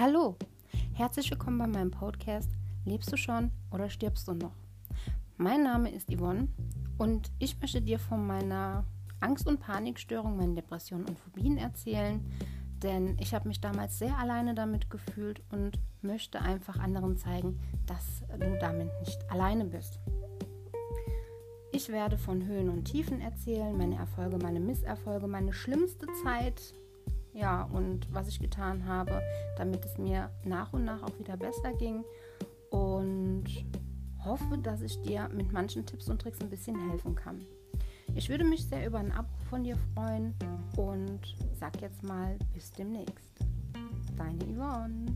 Hallo, herzlich willkommen bei meinem Podcast Lebst du schon oder stirbst du noch? Mein Name ist Yvonne und ich möchte dir von meiner Angst- und Panikstörung, meinen Depressionen und Phobien erzählen, denn ich habe mich damals sehr alleine damit gefühlt und möchte einfach anderen zeigen, dass du damit nicht alleine bist. Ich werde von Höhen und Tiefen erzählen, meine Erfolge, meine Misserfolge, meine schlimmste Zeit, ja, und was ich getan habe, damit es mir nach und nach auch wieder besser ging. Und hoffe, dass ich dir mit manchen Tipps und Tricks ein bisschen helfen kann. Ich würde mich sehr über einen Abruf von dir freuen und sag jetzt mal bis demnächst. Deine Yvonne.